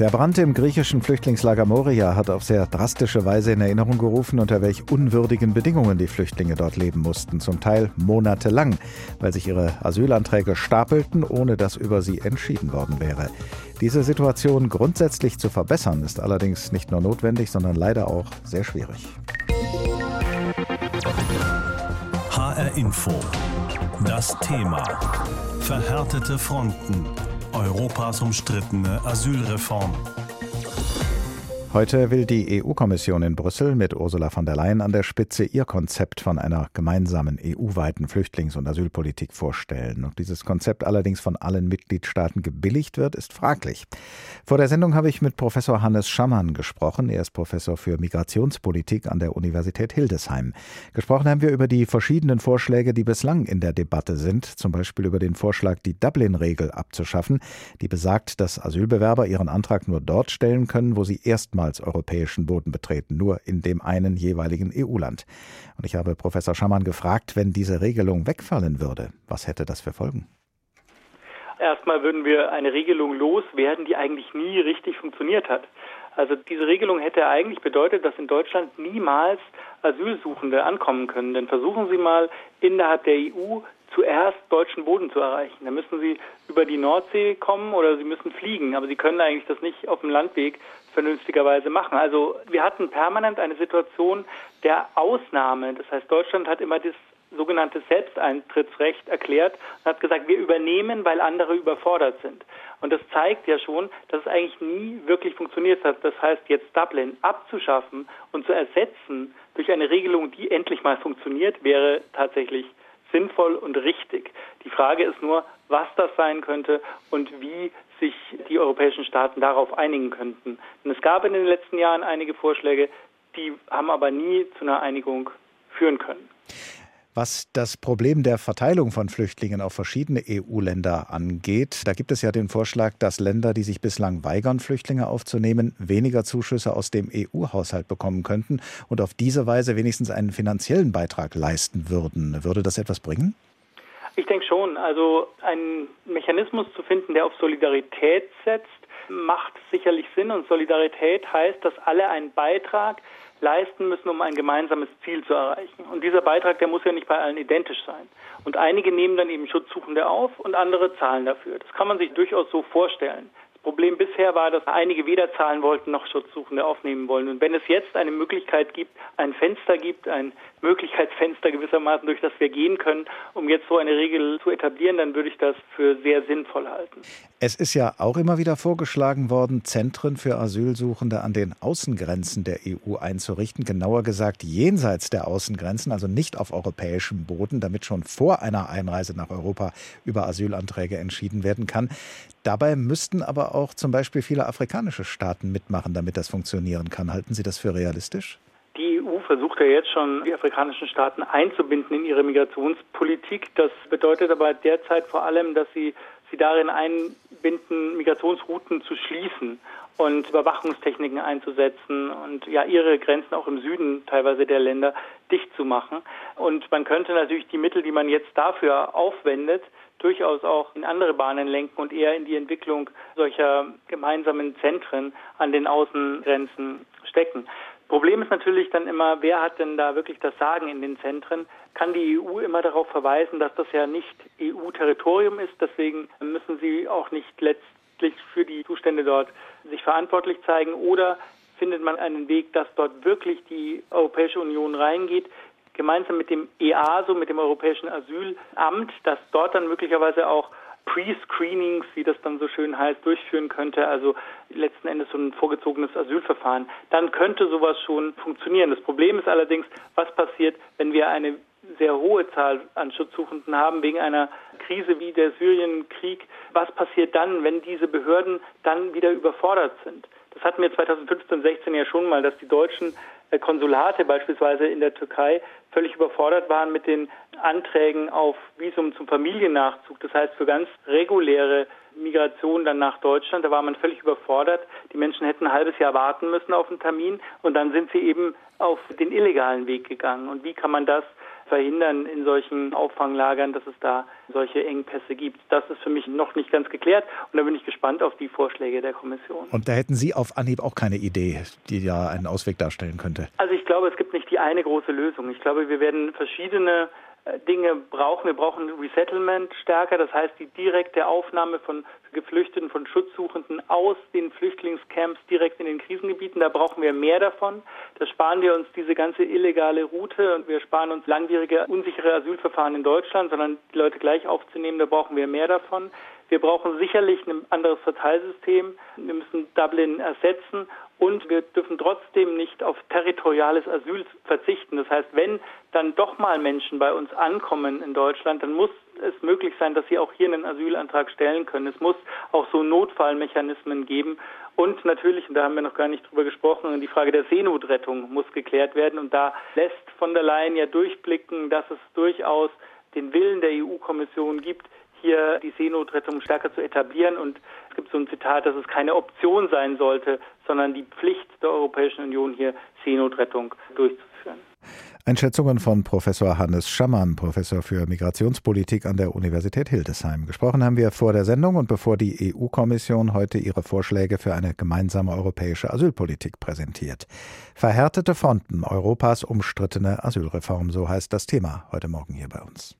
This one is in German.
Der Brand im griechischen Flüchtlingslager Moria hat auf sehr drastische Weise in Erinnerung gerufen, unter welch unwürdigen Bedingungen die Flüchtlinge dort leben mussten, zum Teil monatelang, weil sich ihre Asylanträge stapelten, ohne dass über sie entschieden worden wäre. Diese Situation grundsätzlich zu verbessern, ist allerdings nicht nur notwendig, sondern leider auch sehr schwierig. HR Info. Das Thema. Verhärtete Fronten. Europas umstrittene Asylreform. Heute will die EU-Kommission in Brüssel mit Ursula von der Leyen an der Spitze ihr Konzept von einer gemeinsamen EU-weiten Flüchtlings- und Asylpolitik vorstellen. Ob dieses Konzept allerdings von allen Mitgliedstaaten gebilligt wird, ist fraglich. Vor der Sendung habe ich mit Professor Hannes Schammann gesprochen. Er ist Professor für Migrationspolitik an der Universität Hildesheim. Gesprochen haben wir über die verschiedenen Vorschläge, die bislang in der Debatte sind, zum Beispiel über den Vorschlag, die Dublin-Regel abzuschaffen, die besagt, dass Asylbewerber ihren Antrag nur dort stellen können, wo sie erstmals erstmals europäischen Boden betreten, nur in dem einen jeweiligen EU-Land. Und ich habe Professor Schammann gefragt, wenn diese Regelung wegfallen würde, was hätte das für Folgen? Erstmal würden wir eine Regelung loswerden, die eigentlich nie richtig funktioniert hat. Also diese Regelung hätte eigentlich bedeutet, dass in Deutschland niemals Asylsuchende ankommen können. Denn versuchen Sie mal innerhalb der EU zuerst deutschen Boden zu erreichen. Dann müssen Sie über die Nordsee kommen oder Sie müssen fliegen. Aber Sie können eigentlich das nicht auf dem Landweg vernünftigerweise machen. Also wir hatten permanent eine Situation der Ausnahme. Das heißt, Deutschland hat immer das sogenannte Selbsteintrittsrecht erklärt und hat gesagt, wir übernehmen, weil andere überfordert sind. Und das zeigt ja schon, dass es eigentlich nie wirklich funktioniert hat. Das heißt, jetzt Dublin abzuschaffen und zu ersetzen durch eine Regelung, die endlich mal funktioniert, wäre tatsächlich sinnvoll und richtig. Die Frage ist nur, was das sein könnte und wie sich die europäischen Staaten darauf einigen könnten. Denn es gab in den letzten Jahren einige Vorschläge, die haben aber nie zu einer Einigung führen können. Was das Problem der Verteilung von Flüchtlingen auf verschiedene EU-Länder angeht, da gibt es ja den Vorschlag, dass Länder, die sich bislang weigern, Flüchtlinge aufzunehmen, weniger Zuschüsse aus dem EU-Haushalt bekommen könnten und auf diese Weise wenigstens einen finanziellen Beitrag leisten würden. Würde das etwas bringen? Ich denke schon. Also einen Mechanismus zu finden, der auf Solidarität setzt, macht sicherlich Sinn. Und Solidarität heißt, dass alle einen Beitrag leisten müssen, um ein gemeinsames Ziel zu erreichen. Und dieser Beitrag, der muss ja nicht bei allen identisch sein. Und einige nehmen dann eben Schutzsuchende auf und andere zahlen dafür. Das kann man sich durchaus so vorstellen. Problem bisher war, dass einige weder zahlen wollten noch Schutzsuchende aufnehmen wollen. Und wenn es jetzt eine Möglichkeit gibt, ein Fenster gibt, ein Möglichkeitsfenster gewissermaßen, durch das wir gehen können, um jetzt so eine Regel zu etablieren, dann würde ich das für sehr sinnvoll halten. Es ist ja auch immer wieder vorgeschlagen worden, Zentren für Asylsuchende an den Außengrenzen der EU einzurichten, genauer gesagt jenseits der Außengrenzen, also nicht auf europäischem Boden, damit schon vor einer Einreise nach Europa über Asylanträge entschieden werden kann. Dabei müssten aber auch zum Beispiel viele afrikanische Staaten mitmachen, damit das funktionieren kann. Halten Sie das für realistisch? Die EU versucht ja jetzt schon, die afrikanischen Staaten einzubinden in ihre Migrationspolitik. Das bedeutet aber derzeit vor allem, dass sie sie darin einbinden, Migrationsrouten zu schließen und Überwachungstechniken einzusetzen und ja ihre Grenzen auch im Süden teilweise der Länder dicht zu machen. Und man könnte natürlich die Mittel, die man jetzt dafür aufwendet, durchaus auch in andere Bahnen lenken und eher in die Entwicklung solcher gemeinsamen Zentren an den Außengrenzen stecken. Problem ist natürlich dann immer, wer hat denn da wirklich das Sagen in den Zentren? Kann die EU immer darauf verweisen, dass das ja nicht EU-Territorium ist? Deswegen müssen sie auch nicht letztlich für die Zustände dort sich verantwortlich zeigen. Oder findet man einen Weg, dass dort wirklich die Europäische Union reingeht? gemeinsam mit dem EASO, mit dem Europäischen Asylamt, das dort dann möglicherweise auch Pre-Screenings, wie das dann so schön heißt, durchführen könnte, also letzten Endes so ein vorgezogenes Asylverfahren, dann könnte sowas schon funktionieren. Das Problem ist allerdings, was passiert, wenn wir eine sehr hohe Zahl an Schutzsuchenden haben wegen einer Krise wie der Syrienkrieg. Was passiert dann, wenn diese Behörden dann wieder überfordert sind? Das hatten wir 2015, 16 ja schon mal, dass die deutschen äh, Konsulate beispielsweise in der Türkei völlig überfordert waren mit den Anträgen auf Visum zum Familiennachzug. Das heißt, für ganz reguläre Migration dann nach Deutschland, da war man völlig überfordert. Die Menschen hätten ein halbes Jahr warten müssen auf einen Termin und dann sind sie eben auf den illegalen Weg gegangen. Und wie kann man das verhindern in solchen Auffanglagern, dass es da solche Engpässe gibt. Das ist für mich noch nicht ganz geklärt und da bin ich gespannt auf die Vorschläge der Kommission. Und da hätten Sie auf Anhieb auch keine Idee, die ja einen Ausweg darstellen könnte? Also ich glaube, es gibt nicht die eine große Lösung. Ich glaube, wir werden verschiedene Dinge brauchen. Wir brauchen Resettlement stärker, das heißt die direkte Aufnahme von Geflüchteten, von Schutzsuchenden aus den Flüchtlingscamps direkt in den Krisengebieten. Da brauchen wir mehr davon. Da sparen wir uns diese ganze illegale Route und wir sparen uns langwierige, unsichere Asylverfahren in Deutschland, sondern die Leute gleich aufzunehmen, da brauchen wir mehr davon. Wir brauchen sicherlich ein anderes Verteilsystem. Wir müssen Dublin ersetzen und wir dürfen trotzdem nicht auf territoriales Asyl verzichten. Das heißt, wenn dann doch mal Menschen bei uns ankommen in Deutschland, dann muss es möglich sein, dass sie auch hier einen Asylantrag stellen können. Es muss auch so Notfallmechanismen geben. Und natürlich, und da haben wir noch gar nicht drüber gesprochen, die Frage der Seenotrettung muss geklärt werden. Und da lässt von der Leyen ja durchblicken, dass es durchaus den Willen der EU-Kommission gibt, hier die Seenotrettung stärker zu etablieren. Und es gibt so ein Zitat, dass es keine Option sein sollte, sondern die Pflicht der Europäischen Union, hier Seenotrettung durchzuführen. Einschätzungen von Professor Hannes Schammann, Professor für Migrationspolitik an der Universität Hildesheim. Gesprochen haben wir vor der Sendung und bevor die EU-Kommission heute ihre Vorschläge für eine gemeinsame europäische Asylpolitik präsentiert. Verhärtete Fronten, Europas umstrittene Asylreform, so heißt das Thema heute Morgen hier bei uns.